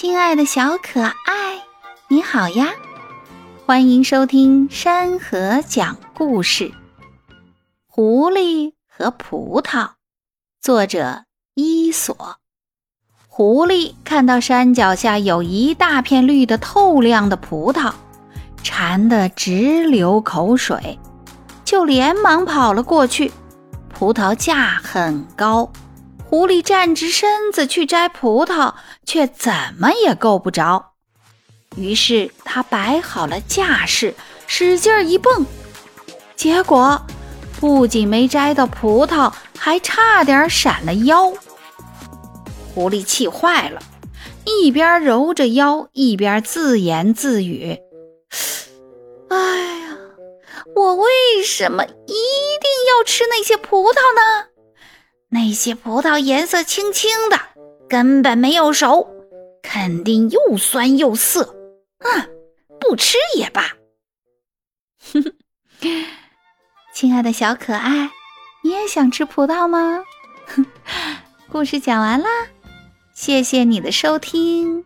亲爱的小可爱，你好呀！欢迎收听山河讲故事，《狐狸和葡萄》。作者伊索。狐狸看到山脚下有一大片绿的透亮的葡萄，馋得直流口水，就连忙跑了过去。葡萄架很高。狐狸站直身子去摘葡萄，却怎么也够不着。于是他摆好了架势，使劲一蹦，结果不仅没摘到葡萄，还差点闪了腰。狐狸气坏了，一边揉着腰，一边自言自语：“哎呀，我为什么一定要吃那些葡萄呢？”那些葡萄颜色青青的，根本没有熟，肯定又酸又涩。嗯，不吃也罢。哼哼，亲爱的小可爱，你也想吃葡萄吗？故事讲完啦，谢谢你的收听。